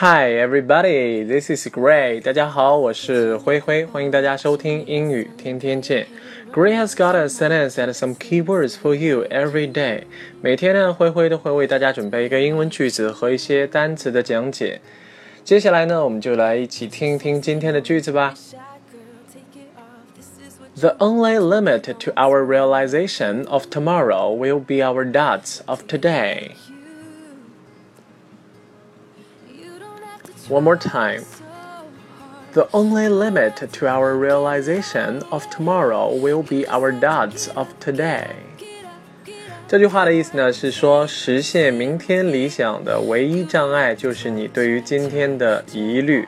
Hi everybody, this is Gray. 大家好，我是灰灰，欢迎大家收听英语天天见。Gray has got a sentence and some keywords for you every day. 每天呢，灰灰都会为大家准备一个英文句子和一些单词的讲解。接下来呢，我们就来一起听一听今天的句子吧。The only limit to our realization of tomorrow will be our doubts of today. One more time. The only limit to our realization of tomorrow will be our doubts of today. 这句话的意思呢是说，实现明天理想的唯一障碍就是你对于今天的疑虑。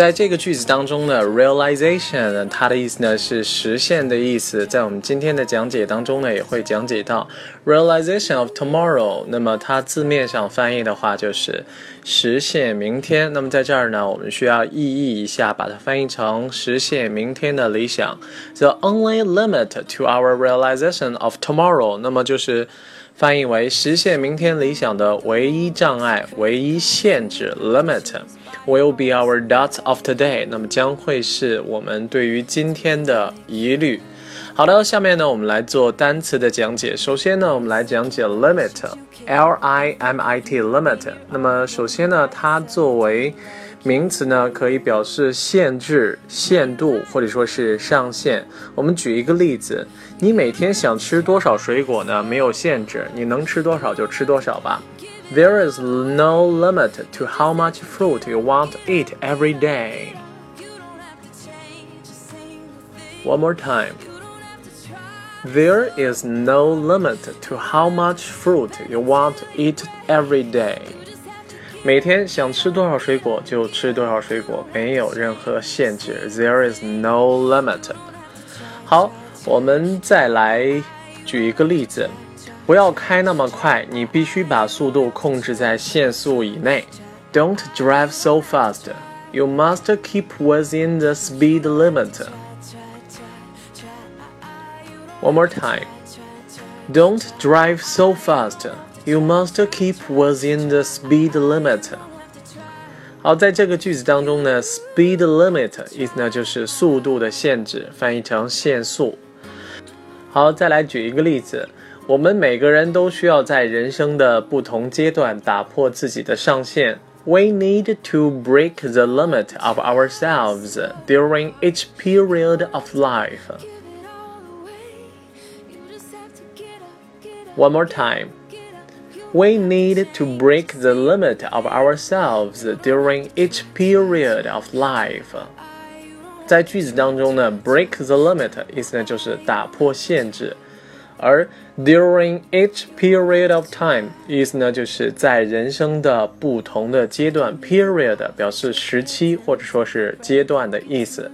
在这个句子当中呢，realization 它的意思呢是实现的意思，在我们今天的讲解当中呢也会讲解到 realization of tomorrow。那么它字面上翻译的话就是实现明天。那么在这儿呢，我们需要意译一下，把它翻译成实现明天的理想。The only limit to our realization of tomorrow，那么就是翻译为实现明天理想的唯一障碍、唯一限制 limit。Will be our dot of today，那么将会是我们对于今天的疑虑。好的，下面呢，我们来做单词的讲解。首先呢，我们来讲解 limit，L I M I T，limit。那么首先呢，它作为名词呢，可以表示限制、限度或者说是上限。我们举一个例子，你每天想吃多少水果呢？没有限制，你能吃多少就吃多少吧。There is no limit to how much fruit you want to eat every day. One more time. There is no limit to how much fruit you want to eat every day. 每天想吃多少水果就吃多少水果，没有任何限制。There is no limit. 好，我们再来举一个例子。 不要开那么快，你必须把速度控制在限速以内。Don't drive so fast. You must keep within the speed limit. One more time. Don't drive so fast. You must keep within the speed limit. 好，在这个句子当中呢，speed limit 意思呢就是速度的限制，翻译成限速。好，再来举一个例子。 我们每个人都需要在人生的不同阶段打破自己的上限。We need to break the limit of ourselves during each period of life. One more time. We need to break the limit of ourselves during each period of life. 在句子当中呢，break the limit 意思呢就是打破限制。 而 during each period of time 意思呢，就是在人生的不同的阶段，period 表示时期或者说是阶段的意思。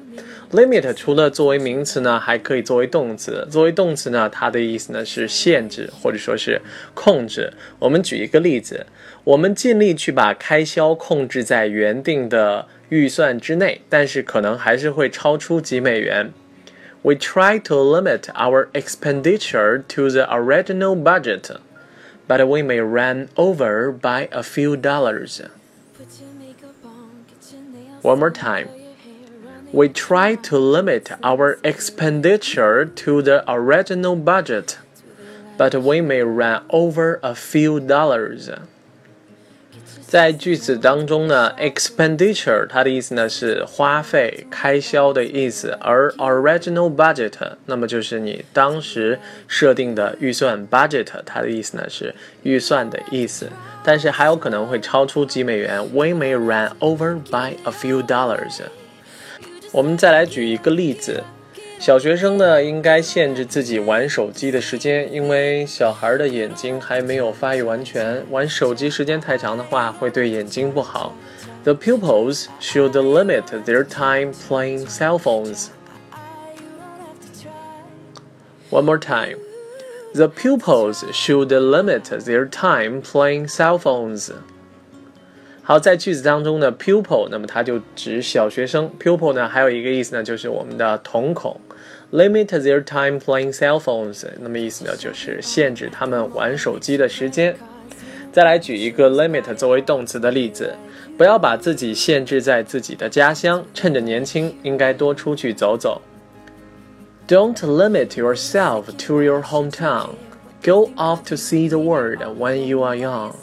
limit 除了作为名词呢，还可以作为动词。作为动词呢，它的意思呢是限制或者说是控制。我们举一个例子，我们尽力去把开销控制在原定的预算之内，但是可能还是会超出几美元。We try to limit our expenditure to the original budget, but we may run over by a few dollars. One more time. We try to limit our expenditure to the original budget, but we may run over a few dollars. 在句子当中呢，expenditure 它的意思呢是花费、开销的意思，而 original budget 那么就是你当时设定的预算 budget 它的意思呢是预算的意思，但是还有可能会超出几美元，we may run over by a few dollars。我们再来举一个例子。小学生呢，应该限制自己玩手机的时间，因为小孩的眼睛还没有发育完全，玩手机时间太长的话会对眼睛不好。The pupils should limit their time playing cell phones. One more time. The pupils should limit their time playing cell phones. 好，在句子当中呢，pupil，那么它就指小学生。pupil 呢，还有一个意思呢，就是我们的瞳孔。Limit their time playing cell phones，那么意思呢，就是限制他们玩手机的时间。 再来举一个 limit 作为动词的例子，不要把自己限制在自己的家乡，趁着年轻，应该多出去走走。Don't limit yourself to your hometown. Go off to see the world when you are young.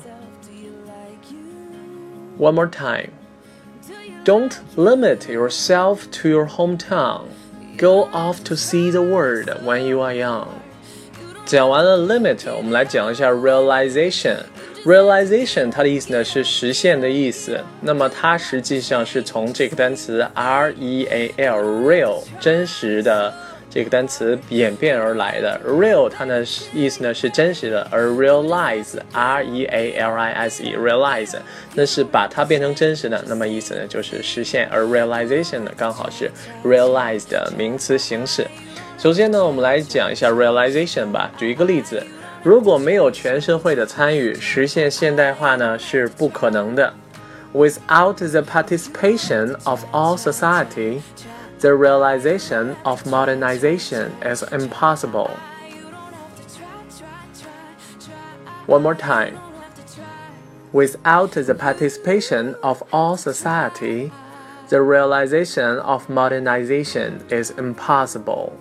One more time. Don't limit yourself to your hometown. Go off to see the world when you are young. 讲完了 limit，我们来讲一下 realization。realization 它的意思呢是实现的意思，那么它实际上是从这个单词 r e a l real 真实的。这个单词演变而来的，real 它呢意思呢是真实的，而 realize r e a l i s e realize 那是把它变成真实的，那么意思呢就是实现，而 realization 呢刚好是 realize 的名词形式。首先呢，我们来讲一下 realization 吧。举一个例子，如果没有全社会的参与，实现现代化呢是不可能的。Without the participation of all society the realization of modernization is impossible. One more time. Without the participation of all society, the realization of modernization is impossible.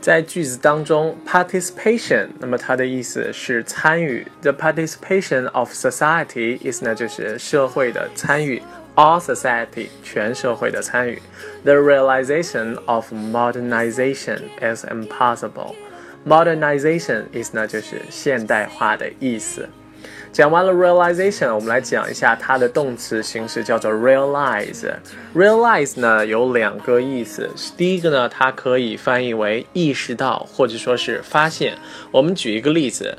在句子当中，participation，那么它的意思是参与。The participation of society 意思呢就是社会的参与。 all society 全社会的参与。The realization of modernization is impossible. Modernization 意思呢就是现代化的意思。讲完了 realization，我们来讲一下它的动词形式，叫做 realize。realize 呢有两个意思，第一个呢它可以翻译为意识到，或者说是发现。我们举一个例子，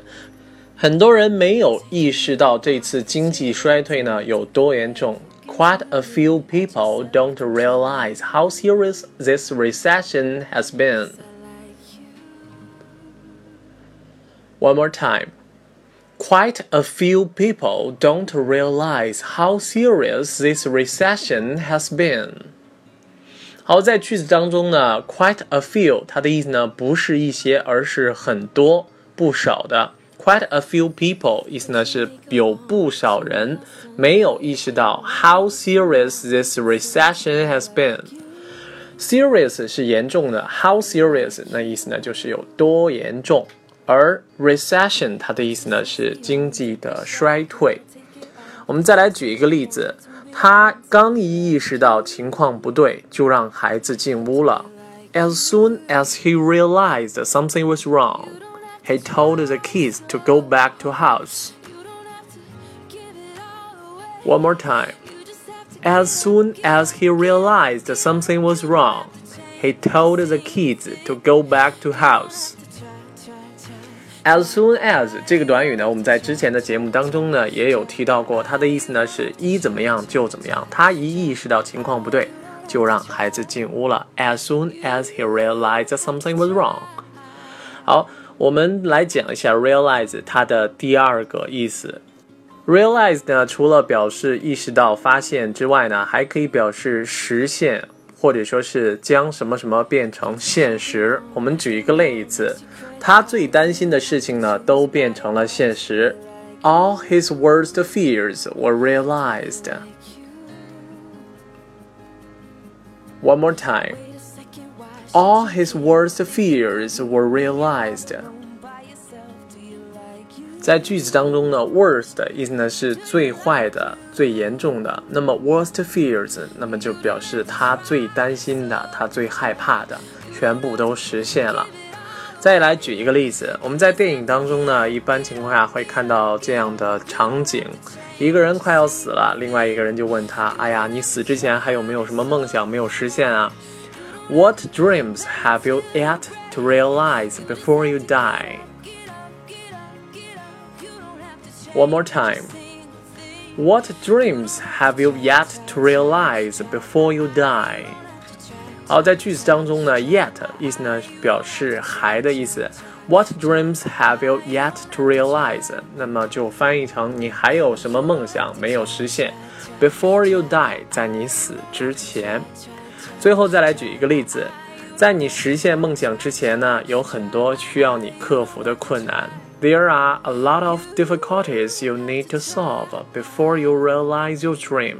很多人没有意识到这次经济衰退呢有多严重。Quite a few people don't realize how serious this recession has been. One more time. Quite a few people don't realize how serious this recession has been. 好，在句子当中呢，quite a few 它的意思呢不是一些，而是很多、不少的。 Quite a few people 意思呢是有不少人没有意识到 how serious this recession has been。Serious 是严重的，how serious 那意思呢就是有多严重，而 recession 它的意思呢是经济的衰退。我们再来举一个例子，他刚一意识到情况不对，就让孩子进屋了。As soon as he realized something was wrong he told the kids to go back to house. One more time. As soon as he realized something was wrong, he told the kids to go back to house. As soon as 这个短语呢，我们在之前的节目当中呢也有提到过，它的意思呢是一怎么样就怎么样。他一意识到情况不对，就让孩子进屋了。As soon as he realized something was wrong，好。 我们来讲一下 realize 它的第二个意思。realize 呢，除了表示意识到、发现之外呢，还可以表示实现，或者说是将什么什么变成现实。我们举一个例子，他最担心的事情呢，都变成了现实。All his worst fears were realized. One more time. All his worst fears were realized。在句子当中呢，worst 意思呢是最坏的、最严重的。那么 worst fears，那么就表示他最担心的、他最害怕的，全部都实现了。再来举一个例子，我们在电影当中呢，一般情况下会看到这样的场景：一个人快要死了，另外一个人就问他：“哎呀，你死之前还有没有什么梦想没有实现啊？” What dreams have you yet to realize before you die? One more time. What dreams have you yet to realize before you die? 好，在句子当中呢，yet 意思呢表示还的意思。What dreams have you yet to realize？那么就翻译成你还有什么梦想没有实现？Before you die，在你死之前。 最后再来举一个例子，在你实现梦想之前呢，有很多需要你克服的困难。 There are a lot of difficulties you need to solve before you realize your dream.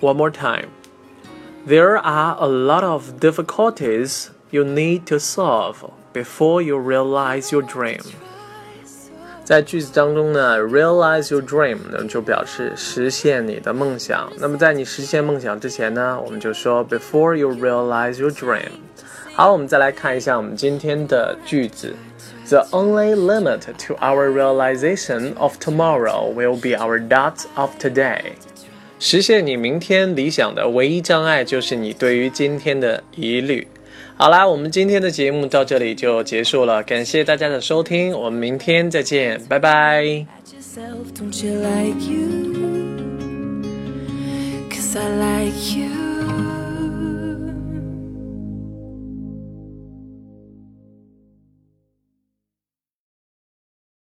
One more time. There are a lot of difficulties you need to solve before you realize your dream. 在句子当中呢，realize your dream 呢就表示实现你的梦想。那么在你实现梦想之前呢，我们就说 before you realize your dream。好，我们再来看一下我们今天的句子。The only limit to our realization of tomorrow will be our doubts of today. 实现你明天理想的唯一障碍就是你对于今天的疑虑。好啦，我们今天的节目到这里就结束了，感谢大家的收听，我们明天再见，拜拜。I like you.